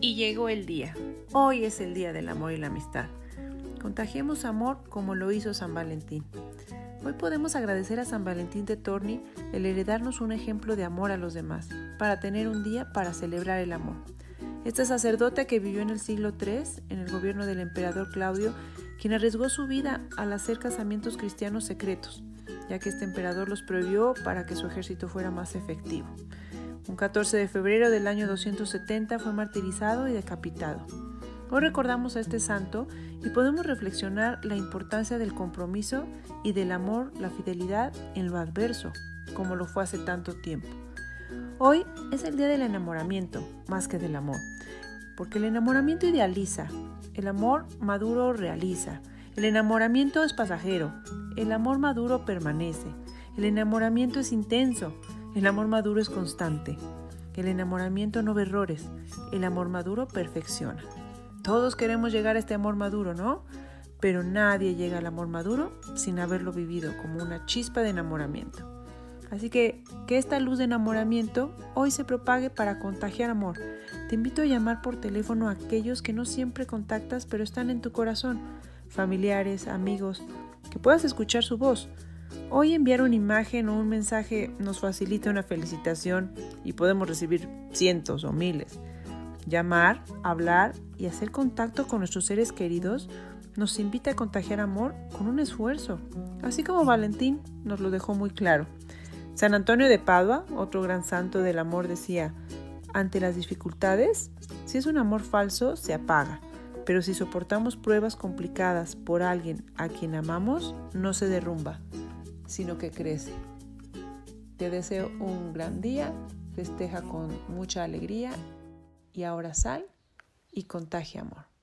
Y llegó el día. Hoy es el día del amor y la amistad. Contagiemos amor como lo hizo San Valentín. Hoy podemos agradecer a San Valentín de Torni el heredarnos un ejemplo de amor a los demás, para tener un día para celebrar el amor. Este sacerdote que vivió en el siglo III, en el gobierno del emperador Claudio, quien arriesgó su vida al hacer casamientos cristianos secretos, ya que este emperador los prohibió para que su ejército fuera más efectivo. Un 14 de febrero del año 270 fue martirizado y decapitado. Hoy recordamos a este santo y podemos reflexionar la importancia del compromiso y del amor, la fidelidad en lo adverso, como lo fue hace tanto tiempo. Hoy es el día del enamoramiento, más que del amor, porque el enamoramiento idealiza, el amor maduro realiza, el enamoramiento es pasajero, el amor maduro permanece, el enamoramiento es intenso, el amor maduro es constante. El enamoramiento no ve errores. El amor maduro perfecciona. Todos queremos llegar a este amor maduro, ¿no? Pero nadie llega al amor maduro sin haberlo vivido como una chispa de enamoramiento. Así que que esta luz de enamoramiento hoy se propague para contagiar amor. Te invito a llamar por teléfono a aquellos que no siempre contactas pero están en tu corazón, familiares, amigos, que puedas escuchar su voz. Hoy enviar una imagen o un mensaje nos facilita una felicitación y podemos recibir cientos o miles. Llamar, hablar y hacer contacto con nuestros seres queridos nos invita a contagiar amor con un esfuerzo, así como Valentín nos lo dejó muy claro. San Antonio de Padua, otro gran santo del amor, decía, ante las dificultades, si es un amor falso, se apaga, pero si soportamos pruebas complicadas por alguien a quien amamos, no se derrumba, sino que crece. Te deseo un gran día, festeja con mucha alegría y ahora sal y contagia amor.